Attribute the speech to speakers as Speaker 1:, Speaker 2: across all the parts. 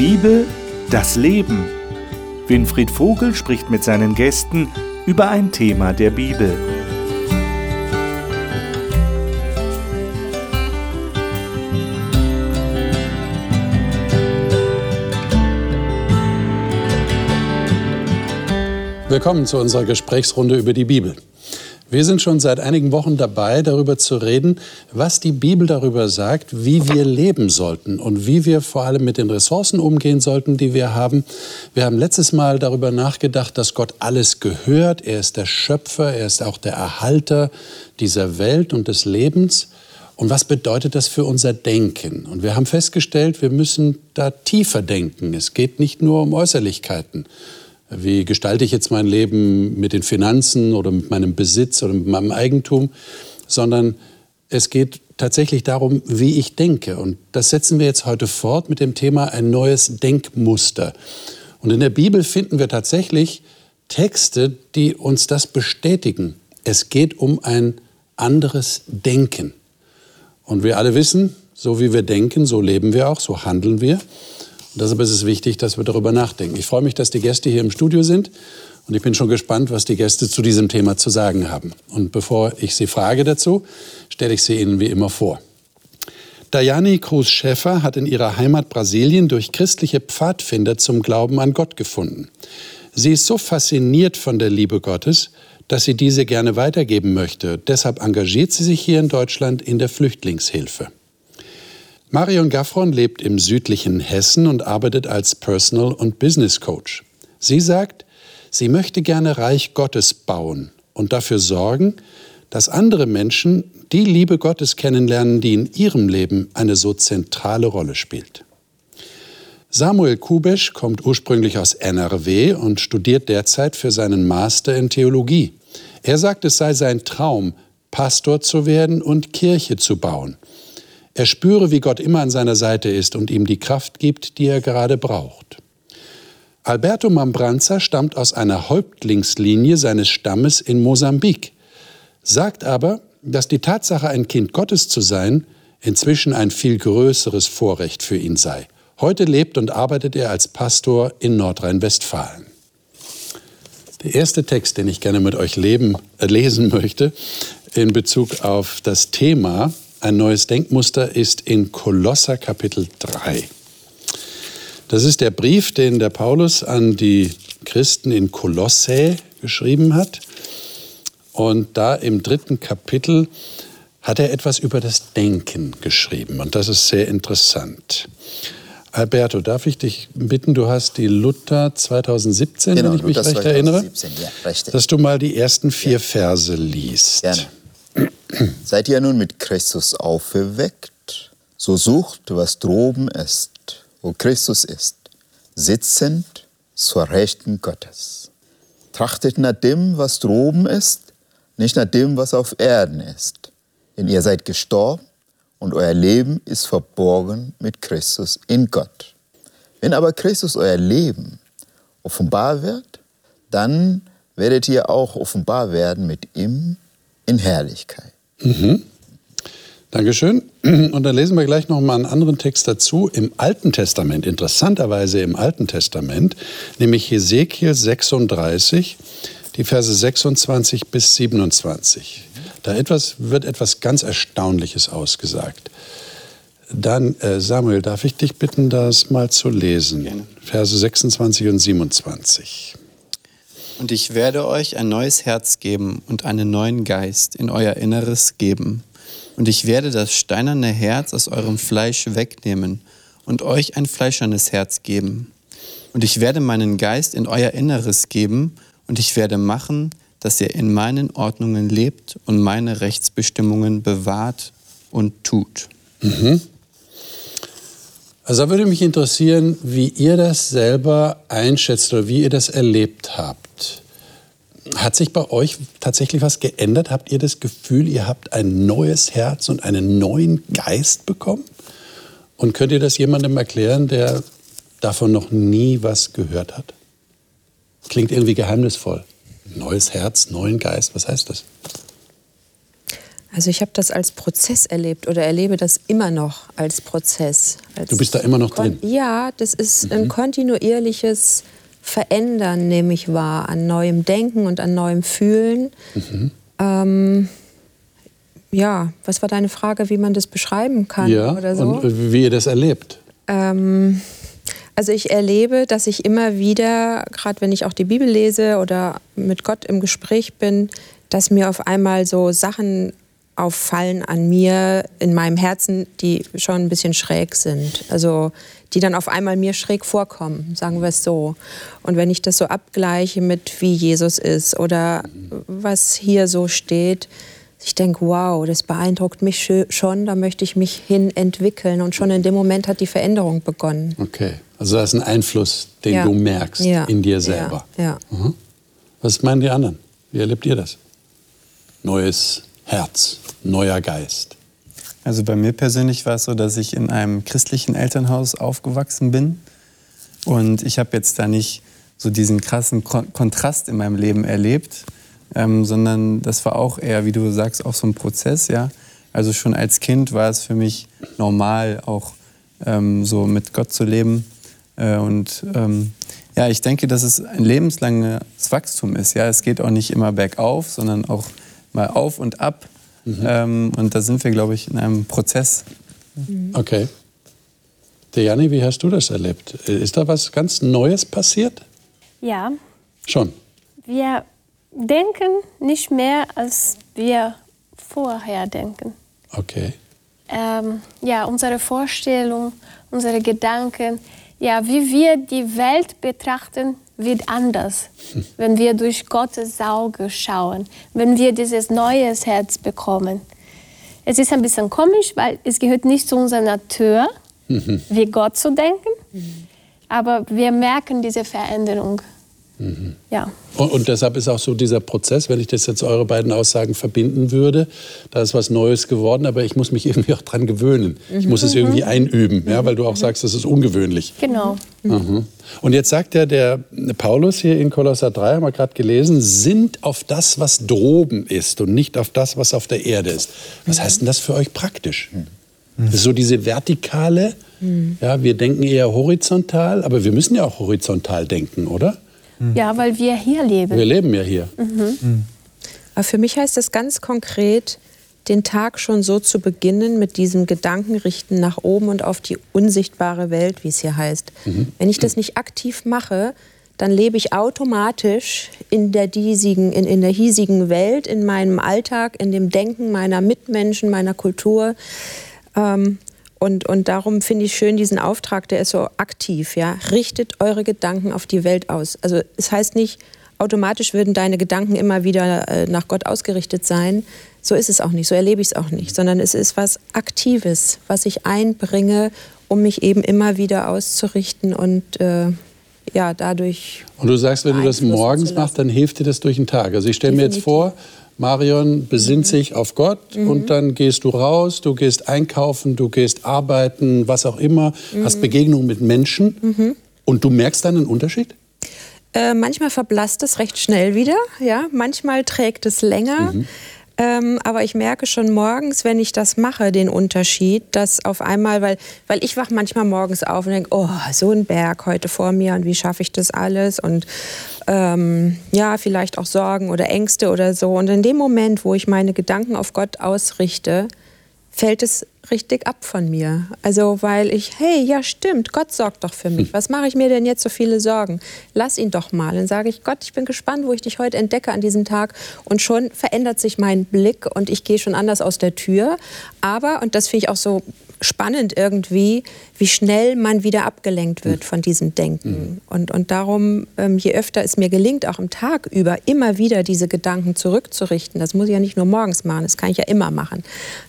Speaker 1: Bibel, das Leben. Winfried Vogel spricht mit seinen Gästen über ein Thema der Bibel.
Speaker 2: Willkommen zu unserer Gesprächsrunde über die Bibel. Wir sind schon seit einigen Wochen dabei, darüber zu reden, was die Bibel darüber sagt, wie wir leben sollten und wie wir vor allem mit den Ressourcen umgehen sollten, die wir haben. Wir haben letztes Mal darüber nachgedacht, dass Gott alles gehört. Er ist der Schöpfer, er ist auch der Erhalter dieser Welt und des Lebens. Und was bedeutet das für unser Denken? Und wir haben festgestellt, wir müssen da tiefer denken. Es geht nicht nur um Äußerlichkeiten, wie gestalte ich jetzt mein Leben mit den Finanzen oder mit meinem Besitz oder mit meinem Eigentum, sondern es geht tatsächlich darum, wie ich denke. Und das setzen wir jetzt heute fort mit dem Thema ein neues Denkmuster. Und in der Bibel finden wir tatsächlich Texte, die uns das bestätigen. Es geht um ein anderes Denken. Und wir alle wissen, so wie wir denken, so leben wir auch, so handeln wir. Und deshalb ist es wichtig, dass wir darüber nachdenken. Ich freue mich, dass die Gäste hier im Studio sind und ich bin schon gespannt, was die Gäste zu diesem Thema zu sagen haben. Und bevor ich sie frage dazu, stelle ich sie Ihnen wie immer vor. Dayani Cruz Schäfer hat in ihrer Heimat Brasilien durch christliche Pfadfinder zum Glauben an Gott gefunden. Sie ist so fasziniert von der Liebe Gottes, dass sie diese gerne weitergeben möchte. Deshalb engagiert sie sich hier in Deutschland in der Flüchtlingshilfe. Marion Gaffron lebt im südlichen Hessen und arbeitet als Personal- und Business Coach. Sie sagt, sie möchte gerne Reich Gottes bauen und dafür sorgen, dass andere Menschen die Liebe Gottes kennenlernen, die in ihrem Leben eine so zentrale Rolle spielt. Samuel Kubesch kommt ursprünglich aus NRW und studiert derzeit für seinen Master in Theologie. Er sagt, es sei sein Traum, Pastor zu werden und Kirche zu bauen. Er spüre, wie Gott immer an seiner Seite ist und ihm die Kraft gibt, die er gerade braucht. Alberto Mambranza stammt aus einer Häuptlingslinie seines Stammes in Mosambik, sagt aber, dass die Tatsache, ein Kind Gottes zu sein, inzwischen ein viel größeres Vorrecht für ihn sei. Heute lebt und arbeitet er als Pastor in Nordrhein-Westfalen. Der erste Text, den ich gerne mit euch leben, äh, lesen möchte, in Bezug auf das Thema ein neues Denkmuster ist in Kolosser Kapitel 3. Das ist der Brief, den der Paulus an die Christen in Kolossä geschrieben hat. Und da im dritten Kapitel hat er etwas über das Denken geschrieben. Und das ist sehr interessant. Alberto, darf ich dich bitten, du hast die Luther 2017, genau, wenn ich mich Luther recht 2017, erinnere, ja, dass du mal die ersten vier ja. Verse liest.
Speaker 3: Gerne. Seid ihr nun mit Christus auferweckt, so sucht, was droben ist, wo Christus ist, sitzend zur Rechten Gottes. Trachtet nach dem, was droben ist, nicht nach dem, was auf Erden ist. Denn ihr seid gestorben und euer Leben ist verborgen mit Christus in Gott. Wenn aber Christus euer Leben offenbar wird, dann werdet ihr auch offenbar werden mit ihm in Herrlichkeit.
Speaker 2: Mhm. Dankeschön. Und dann lesen wir gleich noch mal einen anderen Text dazu im Alten Testament, interessanterweise im Alten Testament, nämlich Hesekiel 36, die Verse 26 bis 27. Da etwas, wird etwas ganz Erstaunliches ausgesagt. Dann, äh, Samuel, darf ich dich bitten, das mal zu lesen? Gerne. Verse 26 und 27.
Speaker 4: Und ich werde euch ein neues Herz geben und einen neuen Geist in euer Inneres geben. Und ich werde das steinerne Herz aus eurem Fleisch wegnehmen und euch ein fleischernes Herz geben. Und ich werde meinen Geist in euer Inneres geben und ich werde machen, dass ihr in meinen Ordnungen lebt und meine Rechtsbestimmungen bewahrt und tut. Mhm.
Speaker 2: Also da würde mich interessieren, wie ihr das selber einschätzt oder wie ihr das erlebt habt. Hat sich bei euch tatsächlich was geändert? Habt ihr das Gefühl, ihr habt ein neues Herz und einen neuen Geist bekommen? Und könnt ihr das jemandem erklären, der davon noch nie was gehört hat? Klingt irgendwie geheimnisvoll. Neues Herz, neuen Geist, was heißt das?
Speaker 5: Also ich habe das als Prozess erlebt oder erlebe das immer noch als Prozess. Als
Speaker 2: du bist da immer noch drin?
Speaker 5: Ja, das ist mhm. ein kontinuierliches Verändern, nehme ich wahr, an neuem Denken und an neuem Fühlen. Mhm. Ähm, ja, was war deine Frage, wie man das beschreiben kann
Speaker 2: ja, oder so? Und wie ihr das erlebt?
Speaker 5: Ähm, also ich erlebe, dass ich immer wieder, gerade wenn ich auch die Bibel lese oder mit Gott im Gespräch bin, dass mir auf einmal so Sachen auffallen an mir in meinem Herzen, die schon ein bisschen schräg sind. Also die dann auf einmal mir schräg vorkommen, sagen wir es so. Und wenn ich das so abgleiche mit wie Jesus ist oder was hier so steht, ich denke, wow, das beeindruckt mich schon, da möchte ich mich hin entwickeln. Und schon in dem Moment hat die Veränderung begonnen.
Speaker 2: Okay, also das ist ein Einfluss, den ja. du merkst ja. in dir selber.
Speaker 5: Ja. ja.
Speaker 2: Mhm. Was meinen die anderen? Wie erlebt ihr das? Neues Herz, neuer Geist.
Speaker 4: Also bei mir persönlich war es so, dass ich in einem christlichen Elternhaus aufgewachsen bin. Und ich habe jetzt da nicht so diesen krassen Kontrast in meinem Leben erlebt, ähm, sondern das war auch eher, wie du sagst, auch so ein Prozess. Ja? Also schon als Kind war es für mich normal, auch ähm, so mit Gott zu leben. Äh, und ähm, ja, ich denke, dass es ein lebenslanges Wachstum ist. Ja, es geht auch nicht immer bergauf, sondern auch mal auf und ab. Mhm. Ähm, und da sind wir, glaube ich, in einem Prozess.
Speaker 2: Mhm. Okay. Dejani, wie hast du das erlebt? Ist da was ganz Neues passiert?
Speaker 6: Ja.
Speaker 2: Schon?
Speaker 6: Wir denken nicht mehr, als wir vorher denken.
Speaker 2: Okay.
Speaker 6: Ähm, ja, unsere Vorstellung, unsere Gedanken, ja, wie wir die Welt betrachten, wird anders, wenn wir durch Gottes Auge schauen, wenn wir dieses neues Herz bekommen. Es ist ein bisschen komisch, weil es gehört nicht zu unserer Natur, mhm. wie Gott zu denken, aber wir merken diese Veränderung. Mhm. Ja.
Speaker 2: Und, und, deshalb ist auch so dieser Prozess, wenn ich das jetzt eure beiden Aussagen verbinden würde, da ist was Neues geworden, aber ich muss mich irgendwie auch dran gewöhnen. Mhm. Ich muss es mhm. irgendwie einüben, ja, weil du auch mhm. sagst, das ist ungewöhnlich.
Speaker 6: Genau.
Speaker 2: Mhm. Und jetzt sagt ja der Paulus hier in Kolosser 3, haben wir gerade gelesen, sind auf das, was droben ist und nicht auf das, was auf der Erde ist. Was mhm. heißt denn das für euch praktisch? Das ist so diese vertikale, ja, wir denken eher horizontal, aber wir müssen ja auch horizontal denken, oder?
Speaker 6: Mhm. Ja, weil wir hier leben.
Speaker 2: Wir leben ja hier. Mhm.
Speaker 5: Mhm. Aber für mich heißt das ganz konkret, den Tag schon so zu beginnen mit diesem Gedankenrichten nach oben und auf die unsichtbare Welt, wie es hier heißt. Mhm. Wenn ich das nicht aktiv mache, dann lebe ich automatisch in der, diesigen, in, in der hiesigen Welt, in meinem Alltag, in dem Denken meiner Mitmenschen, meiner Kultur. Ähm, und, und darum finde ich schön diesen Auftrag, der ist so aktiv. Ja? Richtet eure Gedanken auf die Welt aus. Also es heißt nicht, automatisch würden deine Gedanken immer wieder äh, nach Gott ausgerichtet sein. So ist es auch nicht, so erlebe ich es auch nicht, sondern es ist was Aktives, was ich einbringe, um mich eben immer wieder auszurichten und äh, ja, dadurch.
Speaker 2: Und du sagst, wenn du das morgens machst, dann hilft dir das durch den Tag. Also ich stelle mir jetzt vor, Marion besinnt mhm. sich auf Gott mhm. und dann gehst du raus, du gehst einkaufen, du gehst arbeiten, was auch immer, mhm. hast Begegnungen mit Menschen mhm. und du merkst dann einen Unterschied?
Speaker 5: Äh, manchmal verblasst es recht schnell wieder, ja. Manchmal trägt es länger. Ähm, aber ich merke schon morgens, wenn ich das mache, den Unterschied, dass auf einmal, weil, weil ich wache manchmal morgens auf und denke, oh, so ein Berg heute vor mir und wie schaffe ich das alles? Und ähm, ja, vielleicht auch Sorgen oder Ängste oder so. Und in dem Moment, wo ich meine Gedanken auf Gott ausrichte, fällt es richtig ab von mir. Also weil ich, hey, ja stimmt, Gott sorgt doch für mich. Hm. Was mache ich mir denn jetzt so viele Sorgen? Lass ihn doch mal. Dann sage ich, Gott, ich bin gespannt, wo ich dich heute entdecke an diesem Tag. Und schon verändert sich mein Blick und ich gehe schon anders aus der Tür. Aber, und das finde ich auch so spannend irgendwie, wie schnell man wieder abgelenkt wird von diesem Denken. Mhm. Und, und darum, ähm, je öfter es mir gelingt, auch am Tag über immer wieder diese Gedanken zurückzurichten, das muss ich ja nicht nur morgens machen, das kann ich ja immer machen.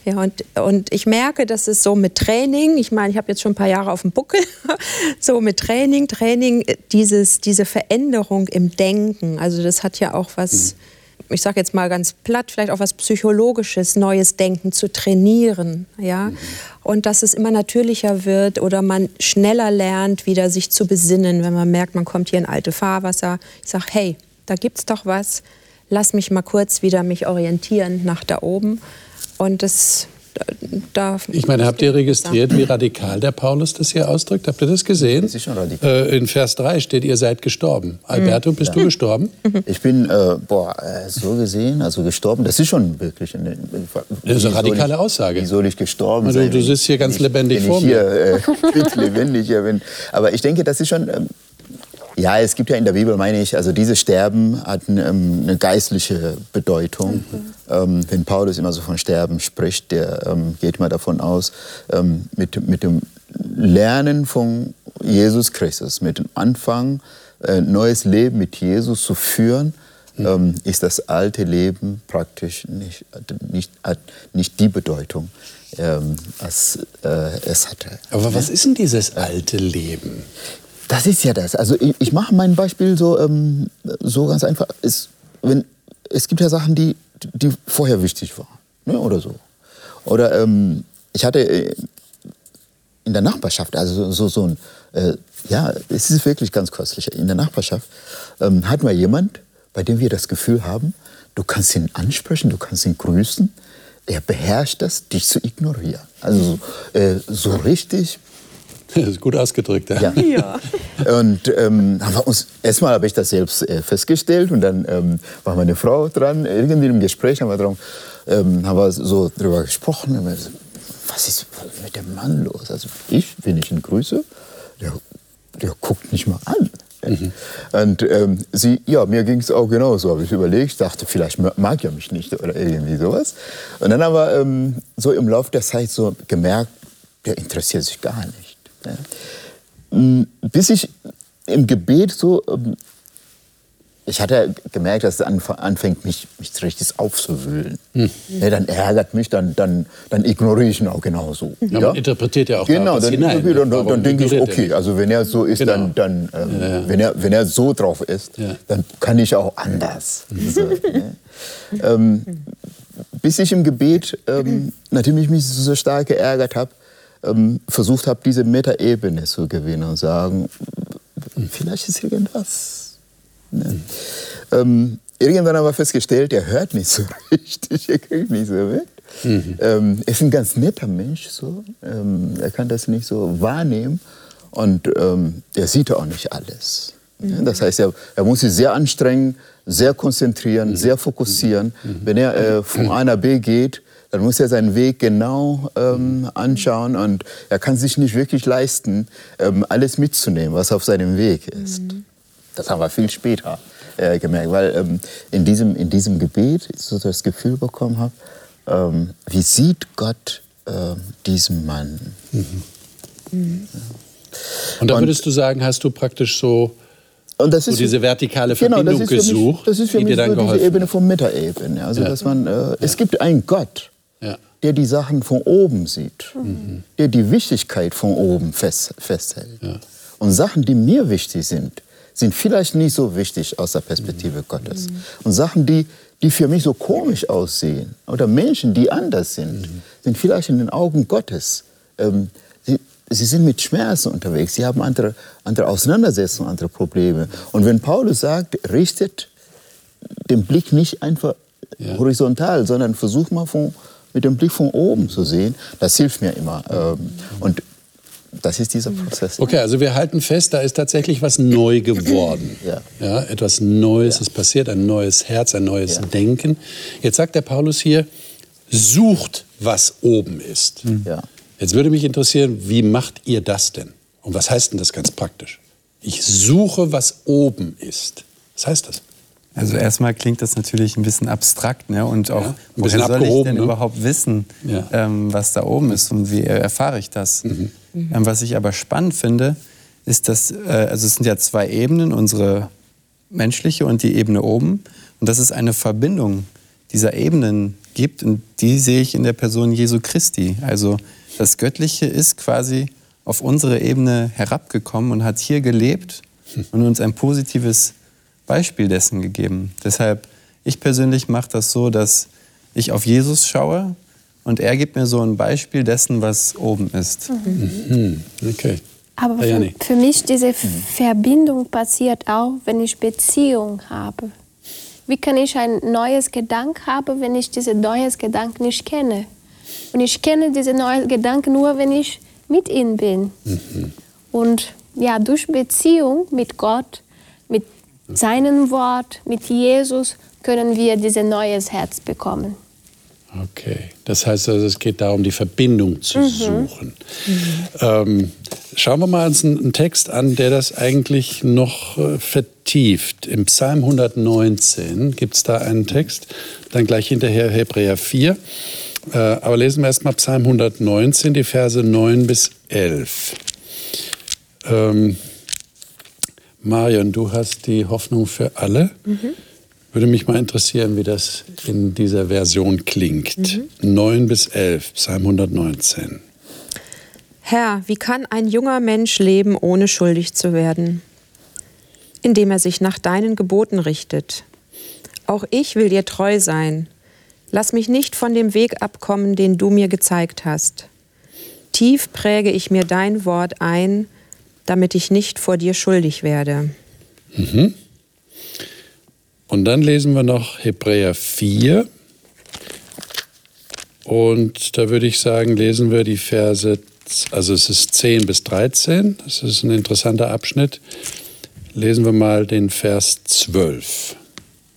Speaker 5: Ja, und, und ich merke, dass es so mit Training, ich meine, ich habe jetzt schon ein paar Jahre auf dem Buckel, so mit Training, Training, dieses, diese Veränderung im Denken, also das hat ja auch was... Mhm ich sage jetzt mal ganz platt, vielleicht auch was Psychologisches, neues Denken zu trainieren. Ja? Mhm. Und dass es immer natürlicher wird oder man schneller lernt, wieder sich zu besinnen, wenn man merkt, man kommt hier in alte Fahrwasser. Ich sage, hey, da gibt es doch was, lass mich mal kurz wieder mich orientieren nach da oben. Und das da
Speaker 2: ich meine, habt ihr registriert, wie radikal der Paulus das hier ausdrückt? Habt ihr das gesehen?
Speaker 3: Das ist schon radikal.
Speaker 2: Äh, in Vers 3 steht, ihr seid gestorben. Alberto, bist
Speaker 3: Ja.
Speaker 2: du gestorben?
Speaker 3: Ich bin, äh, boah, äh, so gesehen, also gestorben, das ist schon wirklich eine,
Speaker 2: Das ist eine radikale
Speaker 3: ich,
Speaker 2: Aussage.
Speaker 3: Wie soll ich gestorben
Speaker 2: Du-
Speaker 3: sein?
Speaker 2: du sitzt hier ganz lebendig
Speaker 3: wenn
Speaker 2: vor
Speaker 3: ich hier, äh, quick lebendig hier bin. Aber ich denke, das ist schon, ähm, ja, es gibt ja in der Bibel, meine ich, also dieses Sterben hat eine, ähm, eine geistliche Bedeutung. Ähm, wenn Paulus immer so von Sterben spricht, der ähm, geht immer davon aus, ähm, mit, mit dem Lernen von Jesus Christus, mit dem Anfang, äh, neues Leben mit Jesus zu führen, ähm, ist das alte Leben praktisch nicht, nicht, hat nicht die Bedeutung, ähm, als äh, es hatte.
Speaker 2: Aber was ist denn dieses alte Leben?
Speaker 3: Das ist ja das. Also ich, ich mache mein Beispiel so, ähm, so ganz einfach. Es, wenn, es gibt ja Sachen, die, die vorher wichtig waren. Ne, oder so. Oder ähm, ich hatte äh, in der Nachbarschaft, also so, so, so ein, äh, ja, es ist wirklich ganz köstlich. In der Nachbarschaft ähm, hatten wir jemand, bei dem wir das Gefühl haben, du kannst ihn ansprechen, du kannst ihn grüßen. Er beherrscht das, dich zu ignorieren. Also so, äh, so richtig
Speaker 2: Das ist gut ausgedrückt. Ja.
Speaker 3: ja. Und ähm, haben wir uns, erstmal habe ich das selbst äh, festgestellt und dann ähm, war meine Frau dran, irgendwie im Gespräch haben wir, dran, ähm, haben wir so drüber gesprochen. Und wir so, was ist mit dem Mann los? Also ich, wenn ich ihn grüße, der, der guckt mich mal an. Und ähm, sie, ja, mir ging es auch genauso, habe ich überlegt, dachte, vielleicht mag er mich nicht oder irgendwie sowas. Und dann haben wir ähm, so im Laufe der Zeit so gemerkt, der interessiert sich gar nicht. Ja. Mm, Bis ich im Gebet so, ähm, ich hatte gemerkt, dass es anf- anfängt, mich, mich richtig aufzuwühlen. Ja, dann ärgert mich, dann, dann, dann ignoriere ich ihn auch genauso.
Speaker 2: Ja, man interpretiert ja auch
Speaker 3: genau, dann,
Speaker 2: hinein.
Speaker 3: dann, dann,
Speaker 2: Warum
Speaker 3: dann denke ich, okay, also wenn er so ist,
Speaker 2: Genau.
Speaker 3: dann, dann ähm, Wenn, er, wenn er so drauf ist,
Speaker 2: Ja.
Speaker 3: dann kann ich auch anders. So, ne? ähm, bis ich im Gebet, ähm, nachdem ich mich so stark geärgert habe, ähm, versucht habe, diese Metaebene zu gewinnen und sagen, vielleicht ist irgendwas. Ne? Ähm, irgendwann haben wir festgestellt, er hört nicht so richtig, er kriegt nicht so mit. Ähm, er ist ein ganz netter Mensch, so. Ähm, er kann das nicht so wahrnehmen und ähm, er sieht auch nicht alles. Ja, Das heißt, er, er muss sich sehr anstrengen, sehr konzentrieren, sehr fokussieren. Wenn er äh, von A nach B geht, dann muss er seinen Weg genau ähm, anschauen und er kann sich nicht wirklich leisten, ähm, alles mitzunehmen, was auf seinem Weg ist. Das haben wir viel später äh, gemerkt, weil ähm, in, diesem, in diesem Gebet ich so das Gefühl bekommen habe, ähm, wie sieht Gott ähm, diesen Mann?
Speaker 2: Und da
Speaker 3: Und-
Speaker 2: würdest du sagen, hast du praktisch so,
Speaker 3: Und das
Speaker 2: so diese vertikale
Speaker 3: Genau,
Speaker 2: Verbindung
Speaker 3: das ist für mich,
Speaker 2: gesucht,
Speaker 3: das ist für
Speaker 2: die
Speaker 3: mich
Speaker 2: dir dann
Speaker 3: so diese
Speaker 2: geholfen
Speaker 3: Ebene von Metaebene. Also,
Speaker 2: Ja.
Speaker 3: dass man, äh, es gibt einen Gott,
Speaker 2: Ja.
Speaker 3: der die Sachen von oben sieht, der die Wichtigkeit von oben fest, festhält. Und Sachen, die mir wichtig sind, sind vielleicht nicht so wichtig aus der Perspektive Gottes. Und Sachen, die, die für mich so komisch aussehen, oder Menschen, die anders sind, sind vielleicht in den Augen Gottes. Ähm, sie, sie sind mit Schmerzen unterwegs, sie haben andere, andere Auseinandersetzungen, andere Probleme. Und wenn Paulus sagt, richtet den Blick nicht einfach
Speaker 2: Ja.
Speaker 3: horizontal, sondern versuch mal von, mit dem Blick von oben zu sehen. Das hilft mir immer. Ähm, und das ist dieser Prozess.
Speaker 2: Okay, also wir halten fest, da ist tatsächlich was neu geworden.
Speaker 3: Ja.
Speaker 2: etwas Neues ist passiert, ein neues Herz, ein neues
Speaker 3: Ja.
Speaker 2: Denken. Jetzt sagt der Paulus hier, sucht, was oben ist.
Speaker 3: Ja.
Speaker 2: Jetzt würde mich interessieren, wie macht ihr das denn? Und was heißt denn das ganz praktisch? Ich suche, was oben ist. Was heißt das?
Speaker 4: Also erstmal klingt das natürlich ein bisschen abstrakt, ne? Und auch,
Speaker 2: Ja,
Speaker 4: woher soll ich denn
Speaker 2: ne?
Speaker 4: überhaupt wissen,
Speaker 2: Ja.
Speaker 4: ähm, was da oben ist und wie erfahre ich das? Ähm, was ich aber spannend finde, ist, dass, äh, also es sind ja zwei Ebenen, unsere menschliche und die Ebene oben. Und dass es eine Verbindung dieser Ebenen gibt und die sehe ich in der Person Jesu Christi. Also das Göttliche ist quasi auf unsere Ebene herabgekommen und hat hier gelebt und uns ein positives Beispiel dessen gegeben. Deshalb, ich persönlich mache das so, dass ich auf Jesus schaue und er gibt mir so ein Beispiel dessen, was oben ist.
Speaker 2: Hm, okay.
Speaker 6: Aber für,
Speaker 2: Dajani.
Speaker 6: für mich diese Verbindung passiert auch, wenn ich Beziehung habe. wie kann ich ein neues Gedanke haben, wenn ich dieses neues Gedanke nicht kenne? Und ich kenne diese neuen Gedanken nur, wenn ich mit ihm bin. Mhm. Und ja, durch Beziehung mit Gott, mit seinem Wort, mit Jesus, können wir dieses neues Herz bekommen.
Speaker 2: Okay, das heißt also, es geht darum, die Verbindung zu mhm. suchen. Mhm. Ähm, schauen wir mal uns einen Text an, der das eigentlich noch äh, vertieft. Im Psalm 119 gibt es da einen Text, dann gleich hinterher Hebräer 4. Äh, aber lesen wir erstmal Psalm 119, die Verse 9 bis 11. Ähm, Marion, du hast die Hoffnung für alle. Mhm. Würde mich mal interessieren, wie das in dieser Version klingt. Mhm. 9 bis 11, Psalm 119.
Speaker 5: Herr, wie kann ein junger Mensch leben, ohne schuldig zu werden? Indem er sich nach deinen Geboten richtet. Auch ich will dir treu sein. Lass mich nicht von dem Weg abkommen, den du mir gezeigt hast. Tief präge ich mir dein Wort ein, damit ich nicht vor dir schuldig werde.
Speaker 2: Mhm. Und dann lesen wir noch Hebräer 4. Und da würde ich sagen, lesen wir die Verse, also es ist 10 bis 13. Das ist ein interessanter Abschnitt. Lesen wir mal den Vers 12.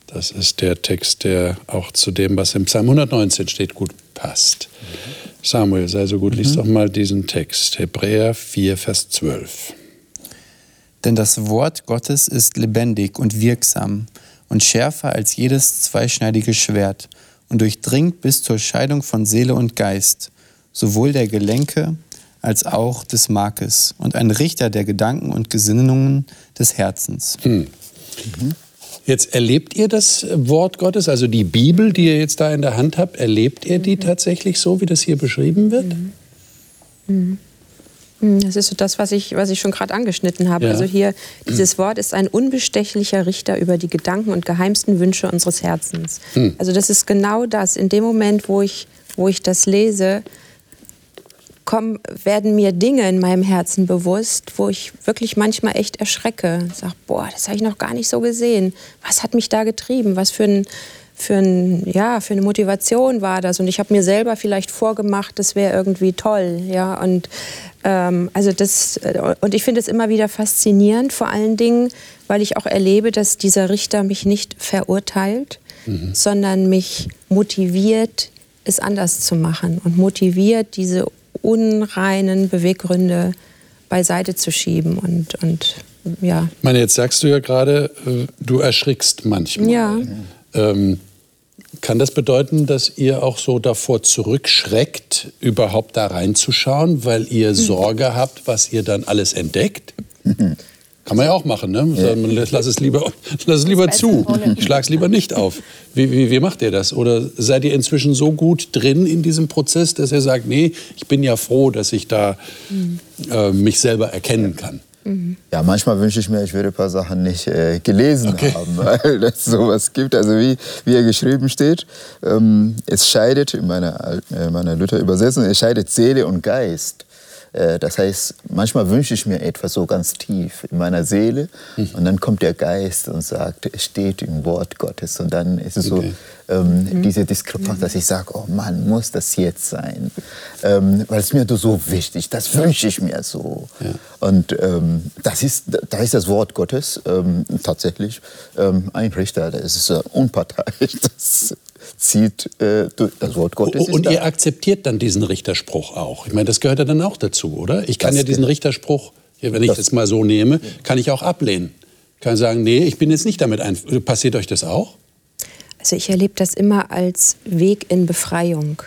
Speaker 2: Das ist der Text, der auch zu dem, was im Psalm 119 steht, gut passt. Samuel, sei so gut, mhm. lies doch mal diesen Text. Hebräer 4, Vers 12.
Speaker 4: Denn das Wort Gottes ist lebendig und wirksam und schärfer als jedes zweischneidige Schwert und durchdringt bis zur Scheidung von Seele und Geist, sowohl der Gelenke als auch des Markes und ein Richter der Gedanken und Gesinnungen des Herzens. Hm.
Speaker 2: Mhm. Jetzt erlebt ihr das Wort Gottes, also die Bibel, die ihr jetzt da in der Hand habt, erlebt ihr die mhm. tatsächlich so, wie das hier beschrieben wird? Mhm.
Speaker 5: Mhm. Hm, das ist so das, was ich, was ich schon gerade angeschnitten habe. Ja. Also hier, dieses Wort ist ein unbestechlicher Richter über die Gedanken und geheimsten Wünsche unseres Herzens. Hm. Also das ist genau das. In dem Moment, wo ich, wo ich das lese, kommen, werden mir Dinge in meinem Herzen bewusst, wo ich wirklich manchmal echt erschrecke. Ich sage, boah, das habe ich noch gar nicht so gesehen. Was hat mich da getrieben? Was für ein für, ein, ja, für eine Motivation war das. Und ich habe mir selber vielleicht vorgemacht, das wäre irgendwie toll. Ja? Und, ähm, also das, äh, und ich finde es immer wieder faszinierend, vor allen Dingen, weil ich auch erlebe, dass dieser Richter mich nicht verurteilt, mhm. sondern mich motiviert, es anders zu machen und motiviert, diese unreinen Beweggründe beiseite zu schieben und, und ja.
Speaker 2: Ich meine, jetzt sagst du ja gerade, äh, du erschrickst manchmal.
Speaker 5: Ja.
Speaker 2: Ähm, kann das bedeuten, dass ihr auch so davor zurückschreckt, überhaupt da reinzuschauen, weil ihr mhm. Sorge habt, was ihr dann alles entdeckt? Kann man ja auch machen, ne? Ja. Lass es lieber, lass es lieber zu. Es lieber nicht auf. Wie, wie, wie macht ihr das? Oder seid ihr inzwischen so gut drin in diesem Prozess, dass ihr sagt, nee, ich bin ja froh, dass ich da mhm. äh, mich selber erkennen kann?
Speaker 3: Mhm. Ja, manchmal wünsche ich mir, ich würde ein paar Sachen nicht äh, gelesen okay. haben, weil es sowas gibt. Also wie, wie er geschrieben steht, ähm, es scheidet, in meiner, äh, meiner Luther-Übersetzung, es scheidet Seele und Geist. Äh, das heißt, manchmal wünsche ich mir etwas so ganz tief in meiner Seele mhm. und dann kommt der Geist und sagt, es steht im Wort Gottes. Und dann ist es okay. so ähm, mhm. diese Diskrepanz, dass ich sage, oh Mann, muss das jetzt sein? Ähm, weil es mir so wichtig, das wünsche ich mir so. Ja. Und ähm, das ist, da ist das Wort Gottes ähm, tatsächlich ähm, ein Richter, das ist äh, unparteiisch. Das, zieht äh, das Wort Gottes.
Speaker 2: Und ihr akzeptiert dann diesen Richterspruch auch. Ich meine, das gehört ja dann auch dazu, oder? Ich kann das ja diesen Richterspruch, wenn ich das jetzt mal so nehme, kann ich auch ablehnen. Ich kann sagen, nee, ich bin jetzt nicht damit ein. Passiert euch das auch?
Speaker 5: Also ich erlebe das immer als Weg in Befreiung.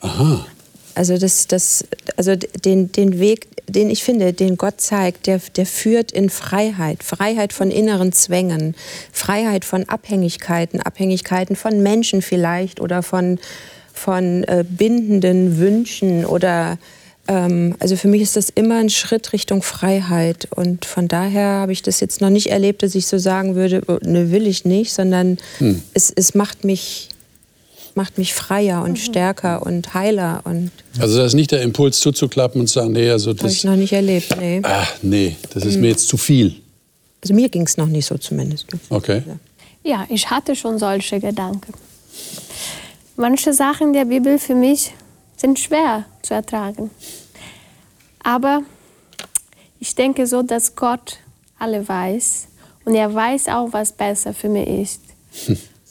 Speaker 2: Aha.
Speaker 5: Also, das, das, also den, den Weg, den ich finde, den Gott zeigt, der, der führt in Freiheit. Freiheit von inneren Zwängen, Freiheit von Abhängigkeiten, Abhängigkeiten von Menschen vielleicht oder von, von äh, bindenden Wünschen oder ähm, also für mich ist das immer ein Schritt Richtung Freiheit und von daher habe ich das jetzt noch nicht erlebt, dass ich so sagen würde, oh, ne will ich nicht, sondern hm. es, es macht mich macht mich freier und mhm. stärker und heiler. Und
Speaker 2: also das ist nicht der Impuls zuzuklappen und zu sagen, nee, also das...
Speaker 5: Habe ich noch nicht erlebt, nee.
Speaker 2: Ach, nee, das ist mhm. mir jetzt zu viel.
Speaker 5: Also mir ging es noch nicht so zumindest.
Speaker 2: Okay. Ja.
Speaker 6: Ja, ich hatte schon solche Gedanken. Manche Sachen der Bibel für mich sind schwer zu ertragen. Aber ich denke so, dass Gott alle weiß und er weiß auch, was besser für mich ist.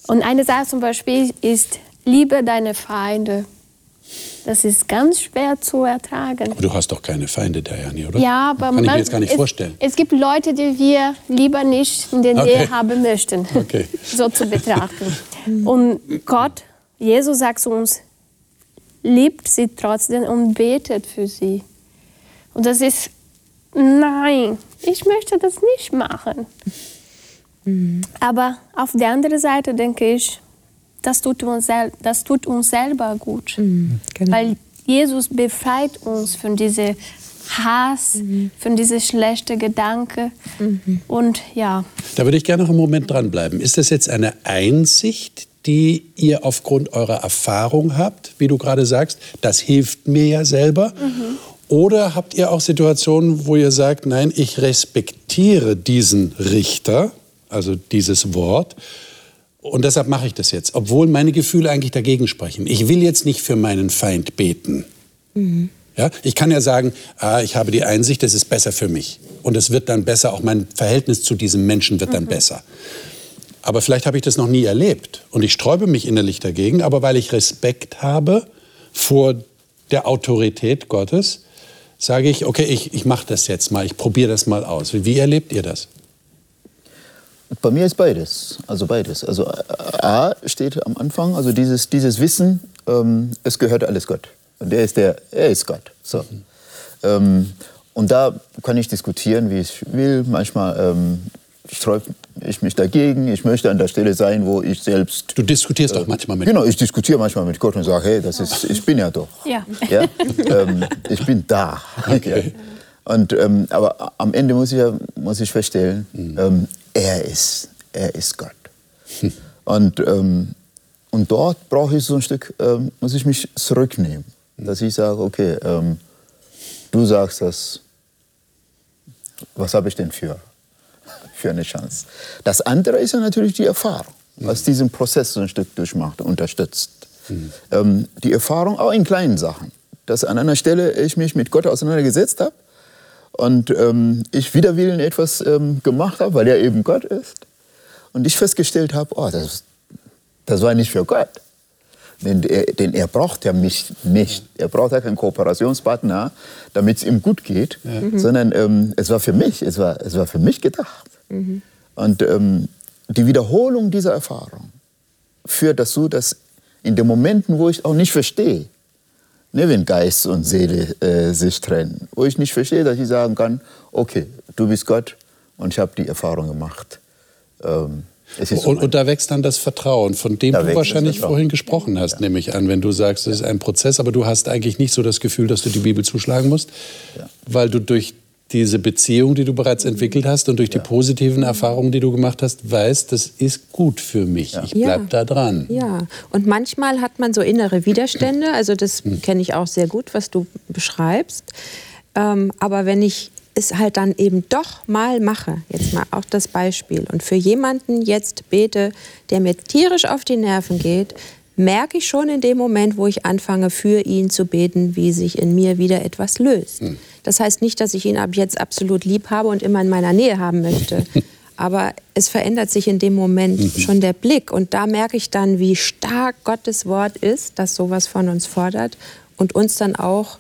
Speaker 6: Und eine Sache zum Beispiel ist, liebe deine Feinde. Das ist ganz schwer zu ertragen.
Speaker 2: Aber du hast doch keine Feinde, Dayani, oder?
Speaker 6: Ja, aber
Speaker 2: Kann ich
Speaker 6: man-
Speaker 2: mir jetzt gar nicht
Speaker 6: es,
Speaker 2: vorstellen.
Speaker 6: Es gibt Leute, die wir lieber nicht in der
Speaker 2: Okay.
Speaker 6: Nähe haben möchten,
Speaker 2: Okay.
Speaker 6: so zu betrachten. Und Gott, Jesus sagt zu uns, liebt sie trotzdem und betet für sie. Und das ist, nein, ich möchte das nicht machen. Aber auf der anderen Seite denke ich, das tut uns, sel das tut uns selber gut.
Speaker 5: genau.
Speaker 6: Weil Jesus befreit uns von diesem Hass, von diesem schlechten Gedanke. Und ja,
Speaker 2: Da würde ich gerne noch einen Moment dranbleiben. Ist das jetzt eine Einsicht, die ihr aufgrund eurer Erfahrung habt, wie du gerade sagst, das hilft mir ja selber? Oder habt ihr auch Situationen, wo ihr sagt, nein, ich respektiere diesen Richter, also dieses Wort, und deshalb mache ich das jetzt, obwohl meine Gefühle eigentlich dagegen sprechen. Ich will jetzt nicht für meinen Feind beten. Ja, ich kann ja sagen, ah, ich habe die Einsicht, es ist besser für mich. Und es wird dann besser, auch mein Verhältnis zu diesem Menschen wird dann besser. Aber vielleicht habe ich das noch nie erlebt. Und ich sträube mich innerlich dagegen, aber weil ich Respekt habe vor der Autorität Gottes, sage ich, okay, ich, ich mache das jetzt mal, ich probiere das mal aus. Wie, wie erlebt ihr das?
Speaker 3: Bei mir ist beides. Also beides. Also äh, A steht am Anfang, also dieses, dieses Wissen, ähm, es gehört alles Gott. Und der ist der, er ist Gott. So. Ähm, und da kann ich diskutieren, wie ich will. Manchmal ähm, sträube ich mich dagegen. Ich möchte an der Stelle sein, wo ich selbst.
Speaker 2: Du diskutierst auch manchmal mit
Speaker 3: Genau, ich diskutiere manchmal mit Gott und sage, hey, das ist, ich bin ja doch.
Speaker 6: Ja.
Speaker 3: ja? ähm, ich bin da.
Speaker 2: Okay.
Speaker 3: Ja. Und, ähm, aber am Ende muss ich, ja, muss ich feststellen, ähm, er, ist, er ist Gott. Und, ähm, und dort brauche ich so ein Stück, ähm, muss ich mich zurücknehmen. Dass ich sage, okay, ähm, du sagst das, was habe ich denn für, für eine Chance? Das andere ist ja natürlich die Erfahrung, was diesen Prozess so ein Stück durchmacht, unterstützt. Ähm, die Erfahrung auch in kleinen Sachen. Dass an einer Stelle ich mich mit Gott auseinandergesetzt habe und ähm, ich wider Willen etwas ähm, gemacht habe, weil er eben Gott ist. Und ich festgestellt habe, oh, das, das war nicht für Gott. Denn er, denn er braucht ja mich nicht. Er braucht ja keinen Kooperationspartner, damit es ihm gut geht, sondern ähm, es war für mich, es war, es war für mich gedacht. Und ähm, die Wiederholung dieser Erfahrung führt dazu, dass in den Momenten, wo ich auch nicht verstehe, ne, wenn Geist und Seele äh, sich trennen, wo ich nicht verstehe, dass ich sagen kann, okay, du bist Gott und ich habe die Erfahrung gemacht. Ähm,
Speaker 2: Und, und da wächst dann das Vertrauen, von dem
Speaker 3: Da
Speaker 2: du wahrscheinlich vorhin gesprochen hast, nehme ich an, wenn du sagst, es ist ein Prozess, aber du hast eigentlich nicht so das Gefühl, dass du die Bibel zuschlagen musst, weil du durch diese Beziehung, die du bereits entwickelt hast und durch die positiven Erfahrungen, die du gemacht hast, weißt, das ist gut für mich. Ich bleib
Speaker 5: Ja.
Speaker 2: da dran.
Speaker 5: Ja, und manchmal hat man so innere Widerstände, also das kenne ich auch sehr gut, was du beschreibst. Ähm, aber wenn ich es halt dann eben doch mal mache, jetzt mal auch das Beispiel, und für jemanden jetzt bete, der mir tierisch auf die Nerven geht, merke ich schon in dem Moment, wo ich anfange, für ihn zu beten, wie sich in mir wieder etwas löst. Das heißt nicht, dass ich ihn ab jetzt absolut lieb habe und immer in meiner Nähe haben möchte. Aber es verändert sich in dem Moment schon der Blick. Und da merke ich dann, wie stark Gottes Wort ist, das sowas von uns fordert und uns dann auch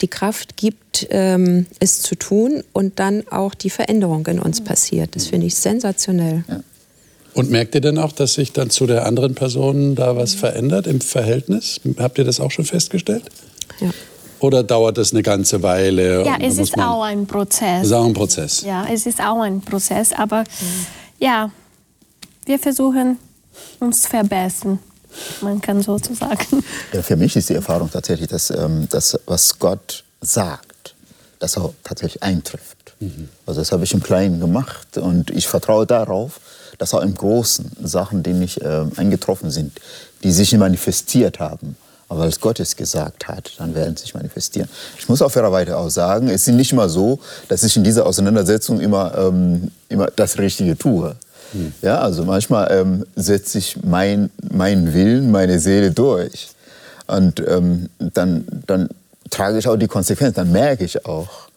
Speaker 5: die Kraft gibt, ähm, es zu tun und dann auch die Veränderung in uns passiert. Das finde ich sensationell.
Speaker 2: Und merkt ihr denn auch, dass sich dann zu der anderen Person da was verändert im Verhältnis? Habt ihr das auch schon festgestellt?
Speaker 5: Ja.
Speaker 2: Oder dauert das eine ganze Weile?
Speaker 6: ja es ist auch ein Prozess.
Speaker 2: Das ist auch ein Prozess.
Speaker 6: Ja, es ist auch ein Prozess, aber ja, wir versuchen uns zu verbessern. Man kann so zu sagen.
Speaker 3: Ja, für mich ist die Erfahrung tatsächlich, dass ähm, das, was Gott sagt, das auch tatsächlich eintrifft. Also das habe ich im Kleinen gemacht und ich vertraue darauf, dass auch im Großen Sachen, die nicht ähm, eingetroffen sind, die sich manifestiert haben. Aber als Gott es gesagt hat, dann werden sie sich manifestieren. Ich muss auf fairerweise auch sagen, es ist nicht immer so, dass ich in dieser Auseinandersetzung immer, ähm, immer das Richtige tue. Hm. Ja, also manchmal ähm, setze ich mein, mein Willen, meine Seele durch. Und ähm, dann, dann trage ich auch die Konsequenzen, dann merke ich auch,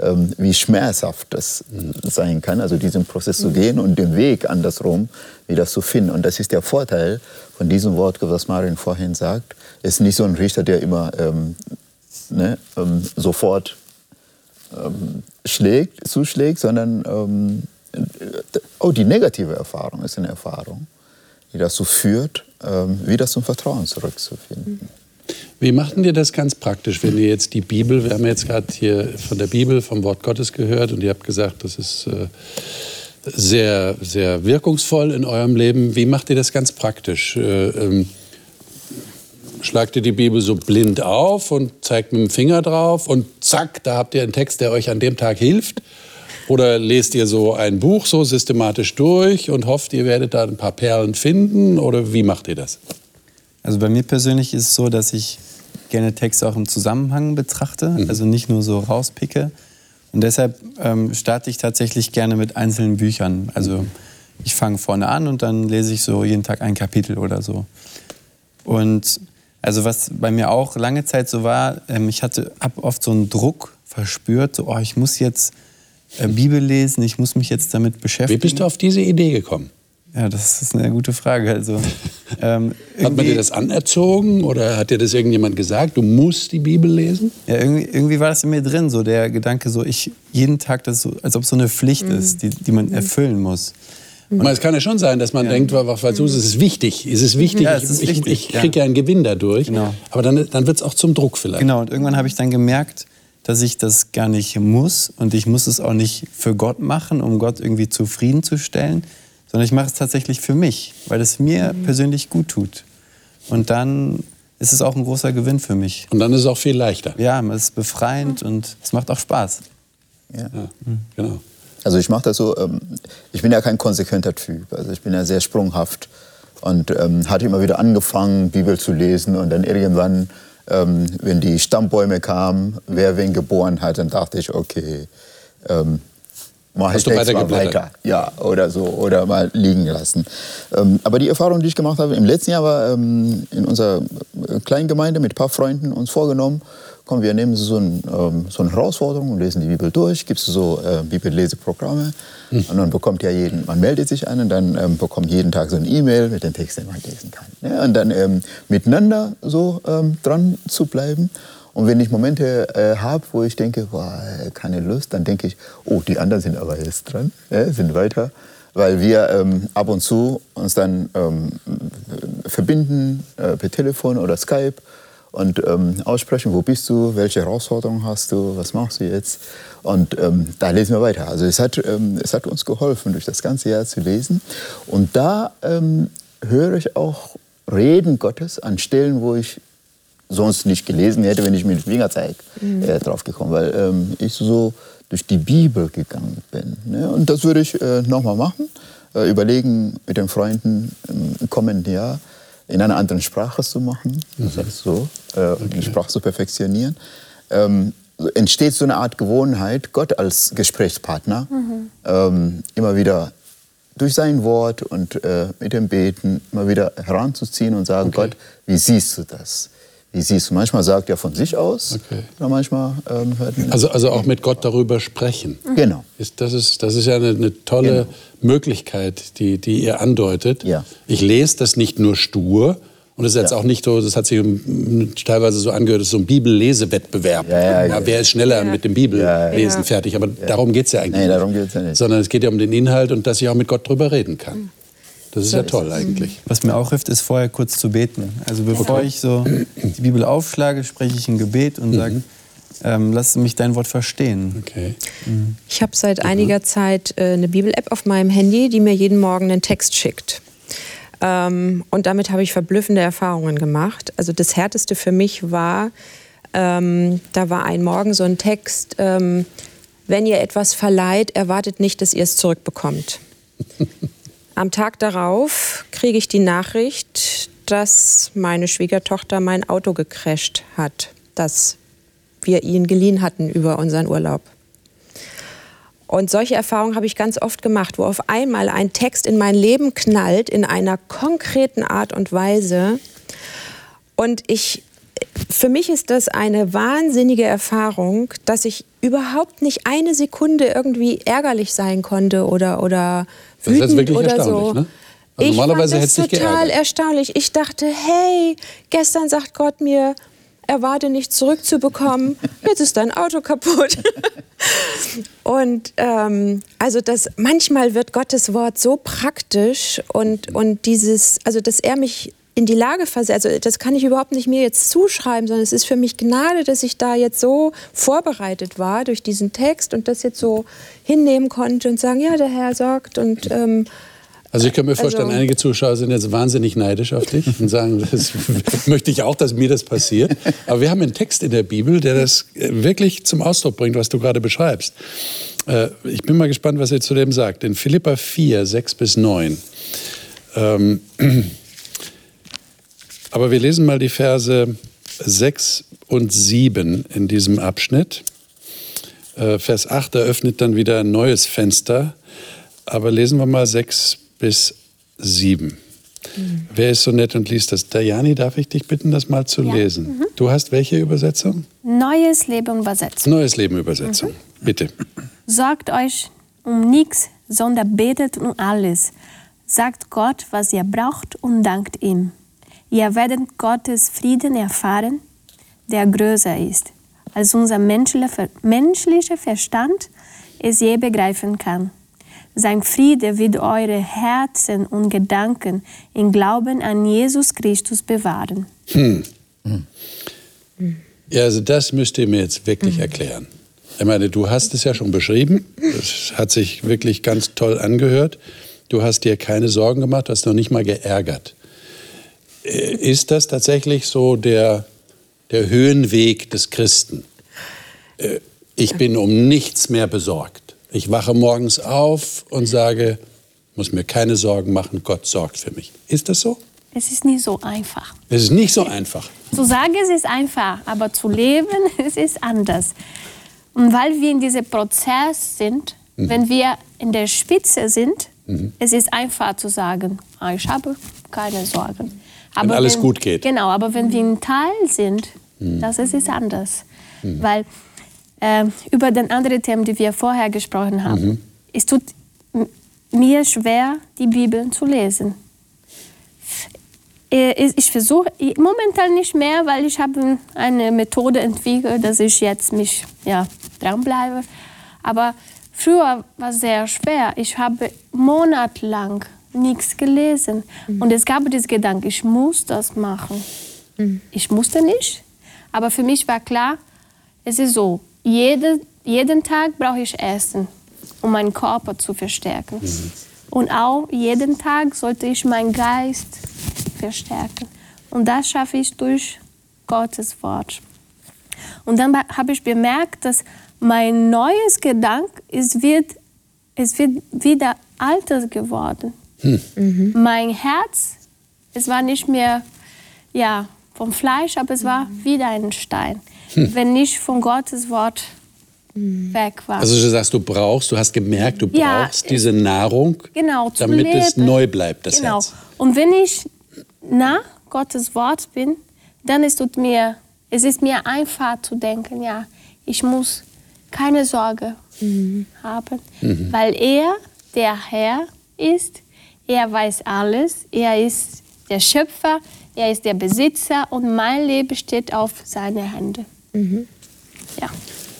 Speaker 3: ähm, wie schmerzhaft das sein kann, also diesen Prozess zu gehen und den Weg andersrum wieder zu finden. Und das ist der Vorteil von diesem Wort, was Marin vorhin sagt. Es ist nicht so ein Richter, der immer ähm, ne, ähm, sofort ähm, schlägt, zuschlägt, sondern ähm, oh, die negative Erfahrung ist eine Erfahrung, die dazu führt, ähm, wieder zum Vertrauen zurückzufinden.
Speaker 2: Wie machten ihr das ganz praktisch, wenn ihr jetzt die Bibel, wir haben jetzt gerade hier von der Bibel, vom Wort Gottes gehört und ihr habt gesagt, das ist äh, sehr, sehr wirkungsvoll in eurem Leben. Wie macht ihr das ganz praktisch? Äh, ähm, schlagt ihr die Bibel so blind auf und zeigt mit dem Finger drauf und zack, da habt ihr einen Text, der euch an dem Tag hilft? Oder lest ihr so ein Buch so systematisch durch und hofft, ihr werdet da ein paar Perlen finden? Oder wie macht ihr das?
Speaker 4: Also bei mir persönlich ist es so, dass ich gerne Texte auch im Zusammenhang betrachte, mhm. also nicht nur so rauspicke. Und deshalb ähm, starte ich tatsächlich gerne mit einzelnen Büchern. Also ich fange vorne an und dann lese ich so jeden Tag ein Kapitel oder so. Und also was bei mir auch lange Zeit so war, ähm, ich hatte hab oft so einen Druck verspürt, so oh, ich muss jetzt äh, Bibel lesen, ich muss mich jetzt damit beschäftigen.
Speaker 2: Wie bist du auf diese Idee gekommen?
Speaker 4: Ja, das ist eine gute Frage. Also, ähm,
Speaker 2: hat man dir das anerzogen oder hat dir das irgendjemand gesagt? Du musst die Bibel lesen?
Speaker 4: Ja, irgendwie, irgendwie war das in mir drin, so der Gedanke, so ich jeden Tag das so, als ob es so eine Pflicht mhm. ist, die, die man erfüllen muss.
Speaker 2: Mhm. Es kann ja schon sein, dass man ja. denkt, so, es ist wichtig, es ist wichtig, ja, es ist ich, wichtig, ich, ich kriege ja. einen Gewinn dadurch. Genau. Aber dann, dann wird es auch zum Druck vielleicht.
Speaker 4: Genau, und irgendwann habe ich dann gemerkt, dass ich das gar nicht muss und ich muss es auch nicht für Gott machen, um Gott irgendwie zufriedenzustellen, sondern ich mache es tatsächlich für mich, weil es mir mhm. persönlich gut tut. Und dann ist es auch ein großer Gewinn für mich.
Speaker 2: Und dann ist es auch viel leichter.
Speaker 4: Ja, es ist befreiend und es macht auch Spaß.
Speaker 3: Ja, ja genau. Also ich mache das so, ähm, ich bin ja kein konsequenter Typ, also ich bin ja sehr sprunghaft und ähm, hatte immer wieder angefangen, Bibel zu lesen und dann irgendwann, ähm, wenn die Stammbäume kamen, wer wen geboren hat, dann dachte ich, okay, ähm,
Speaker 2: Mal Hast du weiter, weiter,
Speaker 3: ja, oder so, oder mal liegen lassen. Ähm, aber die Erfahrung, die ich gemacht habe, im letzten Jahr war ähm, in unserer kleinen Gemeinde mit ein paar Freunden uns vorgenommen, komm, wir nehmen so, ein, ähm, so eine Herausforderung und lesen die Bibel durch, gibt es so äh, Bibelleseprogramme mhm. und dann bekommt ja jeden, man meldet sich an und dann ähm, bekommt jeden Tag so ein E-Mail mit den Texten, den man lesen kann. Ja, und dann ähm, miteinander so ähm, dran zu bleiben und wenn ich Momente äh, habe, wo ich denke, boah, keine Lust, dann denke ich, oh, die anderen sind aber jetzt dran, äh, sind weiter. Weil wir ähm, ab und zu uns dann ähm, verbinden äh, per Telefon oder Skype und ähm, aussprechen, wo bist du, welche Herausforderungen hast du, was machst du jetzt. Und ähm, da lesen wir weiter. Also es hat, ähm, es hat uns geholfen, durch das ganze Jahr zu lesen. Und da ähm, höre ich auch Reden Gottes an Stellen, wo ich sonst nicht gelesen hätte, wenn ich mit dem Fingerzeig mhm. äh, drauf gekommen weil ähm, ich so durch die Bibel gegangen bin. Ne? Und das würde ich äh, nochmal machen, äh, überlegen mit den Freunden im kommenden Jahr in einer anderen Sprache zu machen, mhm. das heißt so, äh, okay. die Sprache zu perfektionieren. Ähm, entsteht so eine Art Gewohnheit, Gott als Gesprächspartner mhm. ähm, immer wieder durch sein Wort und äh, mit dem Beten immer wieder heranzuziehen und sagen, okay. Gott, wie siehst du das? Wie siehst du? Manchmal sagt er von sich aus, okay. oder manchmal ähm, hört
Speaker 2: also, also auch mit Gott darüber sprechen.
Speaker 3: Genau.
Speaker 2: Ist, das, ist, das ist ja eine, eine tolle genau. Möglichkeit, die, die ihr andeutet.
Speaker 3: Ja.
Speaker 2: Ich lese das nicht nur stur, und das ist jetzt ja. auch nicht so, das hat sich teilweise so angehört, das ist so ein Bibellesewettbewerb. Ja, ja, ja, Wer ist schneller mit dem Bibellesen fertig? Aber darum geht es ja eigentlich
Speaker 3: nee, darum geht's ja nicht.
Speaker 2: Sondern es geht ja um den Inhalt und dass ich auch mit Gott drüber reden kann. Das ist so ja toll eigentlich.
Speaker 4: Was mir auch hilft, ist vorher kurz zu beten. Also bevor okay. ich so die Bibel aufschlage, spreche ich ein Gebet und sage, mhm. ähm, lass mich dein Wort verstehen.
Speaker 2: Okay.
Speaker 5: Mhm. Ich habe seit mhm. einiger Zeit äh, eine Bibel-App auf meinem Handy, die mir jeden Morgen einen Text schickt. Ähm, und damit habe ich verblüffende Erfahrungen gemacht. Also das Härteste für mich war, ähm, da war ein Morgen so ein Text, ähm, wenn ihr etwas verleiht, erwartet nicht, dass ihr es zurückbekommt. Am Tag darauf kriege ich die Nachricht, dass meine Schwiegertochter mein Auto gecrasht hat, das wir ihn geliehen hatten über unseren Urlaub. Und solche Erfahrungen habe ich ganz oft gemacht, wo auf einmal ein Text in mein Leben knallt in einer konkreten Art und Weise. Und ich, für mich ist das eine wahnsinnige Erfahrung, dass ich überhaupt nicht eine Sekunde irgendwie ärgerlich sein konnte oder, oder
Speaker 2: Das ist wirklich
Speaker 5: oder so.
Speaker 2: ne? Also
Speaker 5: ich
Speaker 2: normalerweise
Speaker 5: fand
Speaker 2: hätte es
Speaker 5: das
Speaker 2: dich
Speaker 5: total
Speaker 2: geärgert.
Speaker 5: erstaunlich. Ich dachte, hey, gestern sagt Gott mir, erwarte nicht zurückzubekommen. Jetzt ist dein Auto kaputt. und ähm, also das manchmal wird Gottes Wort so praktisch und und dieses, also dass er mich in die Lage versetzt, also das kann ich überhaupt nicht mir jetzt zuschreiben, sondern es ist für mich Gnade, dass ich da jetzt so vorbereitet war durch diesen Text und das jetzt so hinnehmen konnte und sagen, ja, der Herr sorgt und ähm,
Speaker 2: Also ich kann mir vorstellen,
Speaker 5: Also-
Speaker 2: einige Zuschauer sind jetzt wahnsinnig neidisch auf dich und sagen, das möchte ich auch, dass mir das passiert. Aber wir haben einen Text in der Bibel, der das äh, wirklich zum Ausdruck bringt, was du gerade beschreibst. Äh, Ich bin mal gespannt, was ihr zu dem sagt. In Philippa 4, 6 bis 9. Ähm, Aber wir lesen mal die Verse 6 und 7 in diesem Abschnitt. Äh, Vers 8 eröffnet dann wieder ein neues Fenster. Aber lesen wir mal 6 bis 7. Wer ist so nett und liest das? Dajani, darf ich dich bitten, das mal zu lesen? Du hast welche Übersetzung?
Speaker 6: Neues Leben übersetzt.
Speaker 2: Neues Leben Übersetzung. Bitte.
Speaker 6: Sorgt euch um nichts, sondern betet um alles. Sagt Gott, was ihr braucht und dankt ihm. Ihr werdet Gottes Frieden erfahren, der größer ist, als unser menschlicher Verstand es je begreifen kann. Sein Friede wird eure Herzen und Gedanken im Glauben an Jesus Christus bewahren.
Speaker 2: Ja, also das müsst ihr mir jetzt wirklich erklären. Ich meine, du hast es ja schon beschrieben. Es hat sich wirklich ganz toll angehört. Du hast dir keine Sorgen gemacht, hast noch nicht mal geärgert. Äh, Ist das tatsächlich so der, der Höhenweg des Christen? Äh, Ich bin um nichts mehr besorgt. Ich wache morgens auf und sage, muss mir keine Sorgen machen, Gott sorgt für mich. Ist das so?
Speaker 6: Es ist nicht so einfach.
Speaker 2: Es ist nicht so einfach.
Speaker 6: Zu sagen, es ist einfach, aber zu leben, es ist anders. Und weil wir in diesem Prozess sind,
Speaker 2: Mhm.
Speaker 6: wenn wir in der Spitze sind, es ist einfach zu sagen, ah, ich habe keine Sorgen. Aber
Speaker 2: alles gut geht.
Speaker 6: Genau, aber wenn wir im Tal sind, das ist es anders. Weil äh, über den anderen Themen, die wir vorher gesprochen haben, es tut mir schwer, die Bibel zu lesen. Äh, Ich ich versuche momentan nicht mehr, weil ich habe eine Methode entwickelt, dass ich jetzt mich ja, dranbleibe. Aber früher war es sehr schwer. Ich habe monatelang nichts gelesen. Und es gab diesen Gedanken, ich muss das machen. Ich musste nicht. Aber für mich war klar, es ist so, jede, jeden Tag brauche ich Essen, um meinen Körper zu verstärken. Und auch jeden Tag sollte ich meinen Geist verstärken. Und das schaffe ich durch Gottes Wort. Und dann be- habe ich bemerkt, dass mein neues Gedanke es wird, es wird wieder alter geworden. Mein Herz, es war nicht mehr ja, vom Fleisch, aber es war wieder ein Stein, wenn nicht von Gottes Wort weg war.
Speaker 2: Also du sagst, du brauchst, du hast gemerkt, du
Speaker 6: Ja,
Speaker 2: brauchst diese Nahrung,
Speaker 6: genau,
Speaker 2: damit es
Speaker 6: leben.
Speaker 2: neu bleibt, das
Speaker 6: genau.
Speaker 2: Herz.
Speaker 6: Und wenn ich nach Gottes Wort bin, dann ist es mir, es ist mir einfach zu denken, ja, ich muss keine Sorge haben, weil er der Herr ist, er weiß alles, er ist der Schöpfer, er ist der Besitzer und mein Leben steht auf seine Hände. Ja.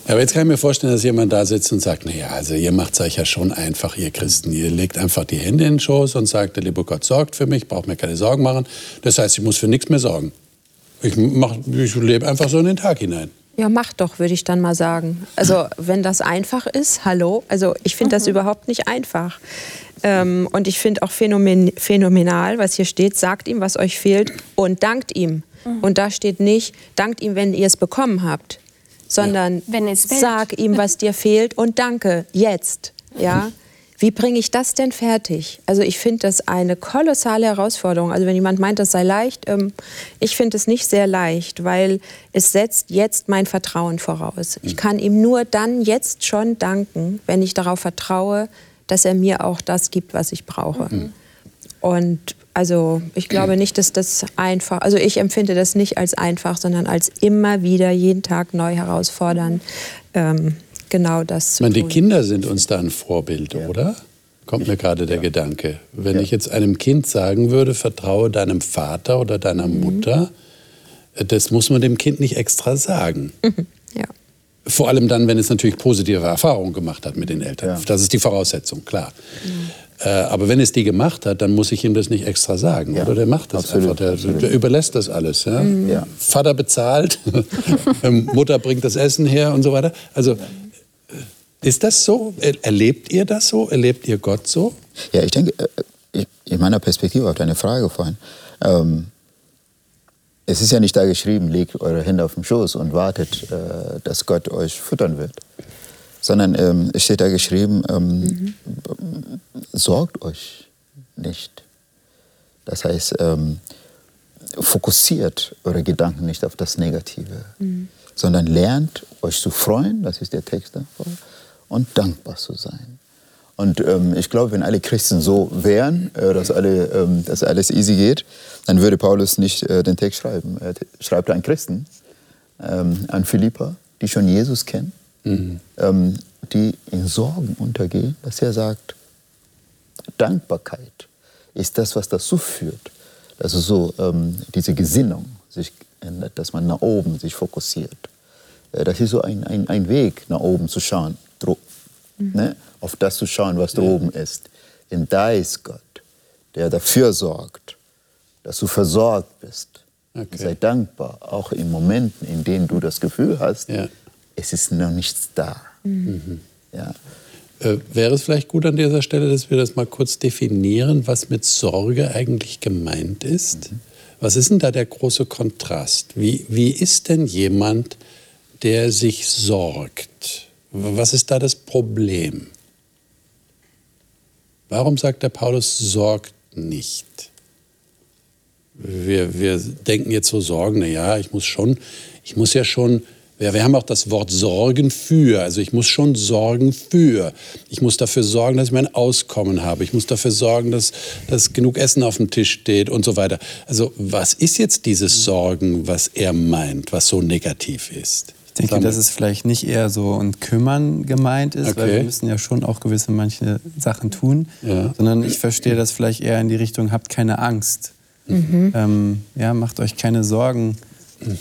Speaker 2: Aber jetzt kann ich mir vorstellen, dass jemand da sitzt und sagt, naja, also ihr macht es euch ja schon einfach, ihr Christen. Ihr legt einfach die Hände in den Schoß und sagt, der liebe Gott sorgt für mich, braucht mir keine Sorgen machen. Das heißt, ich muss für nichts mehr sorgen. Ich, mach- ich lebe einfach so in den Tag hinein.
Speaker 5: Ja, mach doch, würde ich dann mal sagen. Also, wenn das einfach ist, hallo. Also, ich finde das überhaupt nicht einfach. Ähm, und ich finde auch phänomen phänomenal, was hier steht, sagt ihm, was euch fehlt und dankt ihm. Und da steht nicht, dankt ihm, wenn ihr es bekommen habt, sondern
Speaker 6: Wenn es fehlt.
Speaker 5: sag ihm, was dir fehlt und danke, jetzt. Ja? wie bringe ich das denn fertig? Also ich finde das eine kolossale Herausforderung. Also wenn jemand meint, das sei leicht, ähm, ich finde es nicht sehr leicht, weil es setzt jetzt mein Vertrauen voraus. Ich kann ihm nur dann jetzt schon danken, wenn ich darauf vertraue, dass er mir auch das gibt, was ich brauche. Mhm. Und also ich glaube nicht, dass das einfach, also ich empfinde das nicht als einfach, sondern als immer wieder jeden Tag neu herausfordern. Ähm, genau das
Speaker 2: zu ich meine, tun. Die Kinder sind uns da ein Vorbild, ja. oder? Kommt mir gerade der ja. Gedanke. Wenn ja. ich jetzt einem Kind sagen würde, vertraue deinem Vater oder deiner mhm. Mutter, das muss man dem Kind nicht extra sagen. Mhm. Ja. Vor allem dann, wenn es natürlich positive Erfahrungen gemacht hat mit den Eltern. Das ist die Voraussetzung, klar. Mhm. Äh, aber wenn es die gemacht hat, dann muss ich ihm das nicht extra sagen. Ja. Oder der macht das absolut, einfach. Der, der, überlässt das alles. Ja? Mhm. Ja. Vater bezahlt, Mutter bringt das Essen her und so weiter. Also äh, ist das so? Erlebt ihr das so? Erlebt ihr Gott so?
Speaker 3: Ja, ich denke, äh, in meiner Perspektive auf deine Frage vorhin, ähm, es ist ja nicht da geschrieben, legt eure Hände auf den Schoß und wartet, äh, dass Gott euch füttern wird sondern ähm, es steht da geschrieben, ähm, mhm. sorgt euch nicht. Das heißt, ähm, fokussiert eure Gedanken nicht auf das Negative, mhm. sondern lernt euch zu freuen, das ist der Text davor, und dankbar zu sein. Und ähm, ich glaube, wenn alle Christen so wären, äh, dass, alle, ähm, dass alles easy geht, dann würde Paulus nicht äh, den Text schreiben. Er schreibt an Christen, ähm, an Philippa, die schon Jesus kennen mhm. ähm, die in Sorgen untergehen, dass er sagt, Dankbarkeit ist das, was dazu führt, dass so ähm, diese Gesinnung sich ändert, dass man nach oben sich fokussiert. Äh, das ist so ein, ein, ein Weg, nach oben zu schauen, mhm. ne? auf das zu schauen, was ja. droben ist. Denn da ist Gott, der dafür sorgt, dass du versorgt bist. Okay. Sei dankbar, auch in Momenten, in denen du das Gefühl hast, ja es ist noch nichts da. Mhm.
Speaker 2: Ja. Äh, wäre es vielleicht gut an dieser Stelle, dass wir das mal kurz definieren, was mit Sorge eigentlich gemeint ist? Mhm. Was ist denn da der große Kontrast? Wie, wie ist denn jemand, der sich sorgt? Was ist da das Problem? Warum sagt der Paulus, sorgt nicht? Wir, wir denken jetzt so Sorgen, na ja, ich muss schon, ich muss ja schon ja, wir haben auch das Wort Sorgen für. Also ich muss schon sorgen für. Ich muss dafür sorgen, dass ich mein Auskommen habe. Ich muss dafür sorgen, dass, dass genug Essen auf dem Tisch steht und so weiter. Also was ist jetzt dieses Sorgen, was er meint, was so negativ ist?
Speaker 4: Ich denke, dass es vielleicht nicht eher so ein Kümmern gemeint ist, okay. weil wir müssen ja schon auch gewisse manche Sachen tun, ja. sondern ich verstehe das vielleicht eher in die Richtung, habt keine Angst. Mhm. Ähm, ja, macht euch keine Sorgen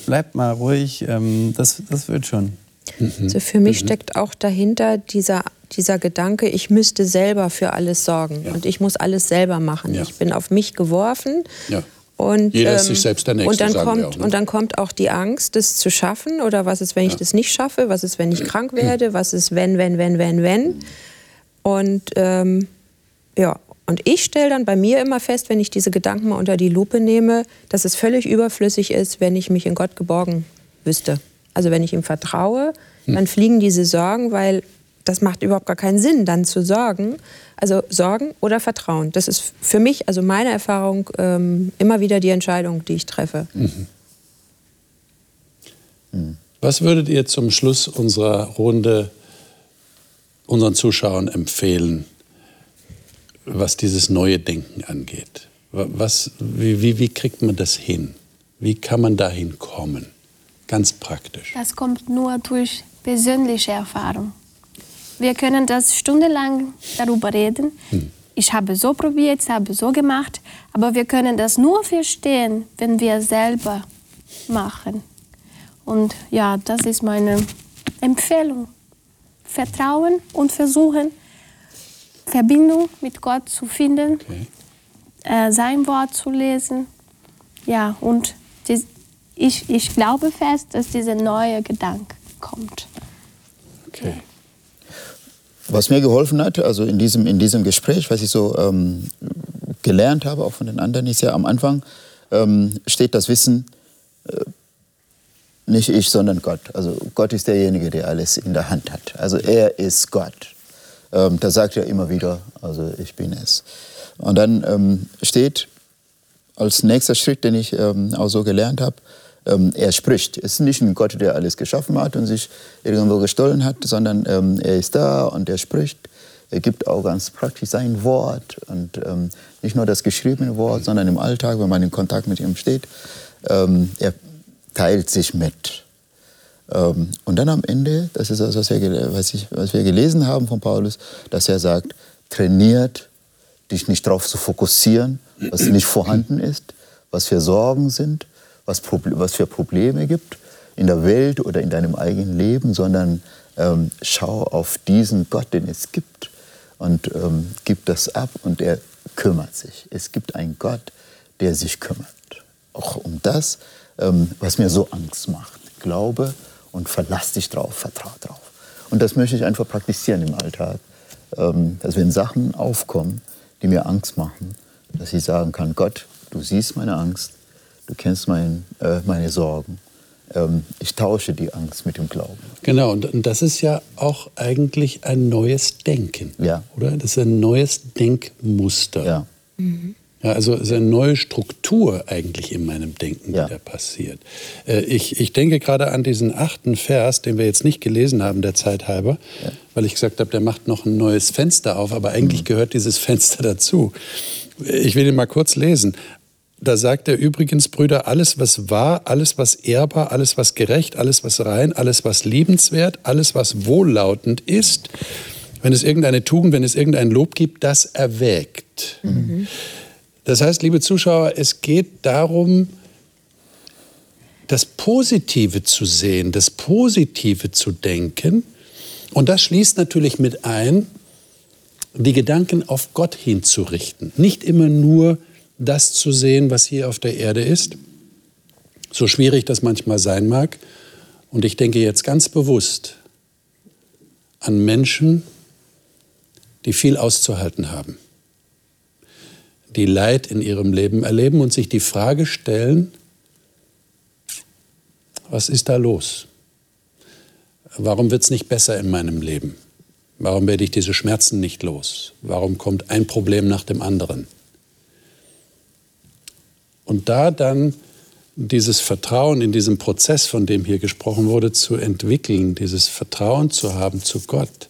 Speaker 4: bleibt mal ruhig, ähm, das, das wird schon.
Speaker 5: Mhm. Also für mich mhm. steckt auch dahinter dieser, dieser Gedanke, ich müsste selber für alles sorgen ja. und ich muss alles selber machen. Ja. Ich bin auf mich geworfen. Ja. Und,
Speaker 2: Jeder ist sich ähm, selbst der Nächste,
Speaker 5: und dann, kommt, auch, ne? und dann kommt auch die Angst, das zu schaffen. Oder was ist, wenn ich das nicht schaffe? Was ist, wenn ich krank werde? Was ist, wenn, wenn, wenn, wenn, wenn? Und ähm, ja, und ich stelle dann bei mir immer fest, wenn ich diese Gedanken mal unter die Lupe nehme, dass es völlig überflüssig ist, wenn ich mich in Gott geborgen wüsste. Also wenn ich ihm vertraue, hm. dann fliegen diese Sorgen, weil das macht überhaupt gar keinen Sinn, dann zu sorgen. Also Sorgen oder Vertrauen. Das ist für mich, also meine Erfahrung, ähm, immer wieder die Entscheidung, die ich treffe. Mhm.
Speaker 2: Hm. Was würdet ihr zum Schluss unserer Runde unseren Zuschauern empfehlen, was dieses neue Denken angeht. Was, wie, wie, kriegt man das hin? Wie kann man dahin kommen? Ganz praktisch.
Speaker 6: Das kommt nur durch persönliche Erfahrung. Wir können das stundenlang darüber reden. Hm. Ich habe so probiert, ich habe so gemacht, aber wir können das nur verstehen, wenn wir selber machen. Und ja, das ist meine Empfehlung. Vertrauen und versuchen, Verbindung mit Gott zu finden, okay. äh, sein Wort zu lesen. Ja, und dies, ich, ich glaube fest, dass dieser neue Gedanke kommt.
Speaker 3: Okay. Was mir geholfen hat, also in diesem, in diesem Gespräch, was ich so ähm, gelernt habe, auch von den anderen, ist ja am Anfang ähm, steht das Wissen, äh, nicht ich, sondern Gott. Also Gott ist derjenige, der alles in der Hand hat. Also er ist Gott. ähm, da sagt er immer wieder, also ich bin es. Und dann ähm, steht als nächster Schritt, den ich ähm, auch so gelernt habe, ähm, er spricht. Es ist nicht ein Gott, der alles geschaffen hat und sich irgendwo gestohlen hat, sondern ähm, er ist da und er spricht. Er gibt auch ganz praktisch sein Wort und ähm, nicht nur das geschriebene Wort, sondern im Alltag, wenn man in Kontakt mit ihm steht. Ähm, er teilt sich mit. Ähm, und dann am Ende, das ist das, was wir, was, ich, was wir gelesen haben von Paulus, dass er sagt, trainiert dich nicht darauf zu fokussieren, was nicht vorhanden ist, was für Sorgen sind, was, was für Probleme gibt in der Welt oder in deinem eigenen Leben, sondern ähm, schau auf diesen Gott, den es gibt und ähm, gib das ab und er kümmert sich. Es gibt einen Gott, der sich kümmert. Auch um das, ähm, was mir so Angst macht. Glaube und verlass dich drauf, vertrau drauf. Und das möchte ich einfach praktizieren im Alltag. Ähm, dass wenn Sachen aufkommen, die mir Angst machen, dass ich sagen kann, Gott, du siehst meine Angst, du kennst mein, äh, meine Sorgen. Ähm, ich tausche die Angst mit dem Glauben.
Speaker 2: Genau, und, und das ist ja auch eigentlich ein neues Denken.
Speaker 3: Ja.
Speaker 2: Oder? Das ist ein neues Denkmuster.
Speaker 3: Ja. Mhm.
Speaker 2: Ja, also es ist eine neue Struktur eigentlich in meinem Denken,
Speaker 3: Ja.
Speaker 2: die da passiert. Äh, Ich, ich denke gerade an diesen achten Vers, den wir jetzt nicht gelesen haben, der Zeit halber, weil ich gesagt habe, der macht noch ein neues Fenster auf, aber eigentlich gehört dieses Fenster dazu. Ich will ihn mal kurz lesen. Da sagt er übrigens, Brüder, alles, was wahr, alles, was ehrbar, alles, was gerecht, alles, was rein, alles, was liebenswert, alles, was wohllautend ist, wenn es irgendeine Tugend, wenn es irgendein Lob gibt, das erwägt. Das heißt, liebe Zuschauer, es geht darum, das Positive zu sehen, das Positive zu denken. Und das schließt natürlich mit ein, die Gedanken auf Gott hinzurichten. Nicht immer nur das zu sehen, was hier auf der Erde ist, so schwierig das manchmal sein mag. Und ich denke jetzt ganz bewusst an Menschen, die viel auszuhalten haben, die Leid in ihrem Leben erleben und sich die Frage stellen, was ist da los? Warum wird es nicht besser in meinem Leben? Warum werde ich diese Schmerzen nicht los? Warum kommt ein Problem nach dem anderen? Und da dann dieses Vertrauen in diesem Prozess, von dem hier gesprochen wurde, zu entwickeln, dieses Vertrauen zu haben zu Gott.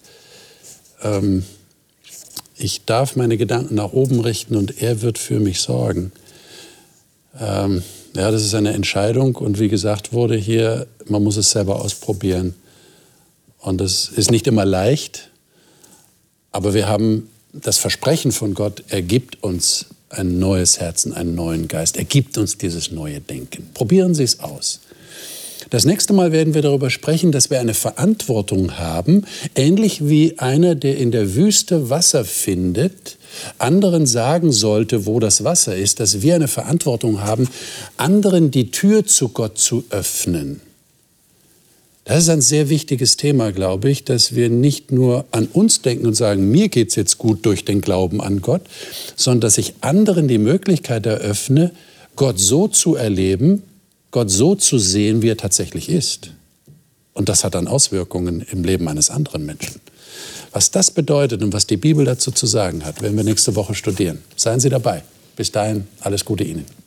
Speaker 2: Ähm, ich darf meine Gedanken nach oben richten und er wird für mich sorgen. Ähm, ja, das ist eine Entscheidung und wie gesagt wurde hier, man muss es selber ausprobieren. Und das ist nicht immer leicht, aber wir haben das Versprechen von Gott, er gibt uns ein neues Herzen, einen neuen Geist. Er gibt uns dieses neue Denken. Probieren Sie es aus. Das nächste Mal werden wir darüber sprechen, dass wir eine Verantwortung haben, ähnlich wie einer, der in der Wüste Wasser findet, anderen sagen sollte, wo das Wasser ist, dass wir eine Verantwortung haben, anderen die Tür zu Gott zu öffnen. Das ist ein sehr wichtiges Thema, glaube ich, dass wir nicht nur an uns denken und sagen, mir geht es jetzt gut durch den Glauben an Gott, sondern dass ich anderen die Möglichkeit eröffne, Gott so zu erleben, Gott so zu sehen, wie er tatsächlich ist. Und das hat dann Auswirkungen im Leben eines anderen Menschen. Was das bedeutet und was die Bibel dazu zu sagen hat, werden wir nächste Woche studieren. Seien Sie dabei. Bis dahin, alles Gute Ihnen.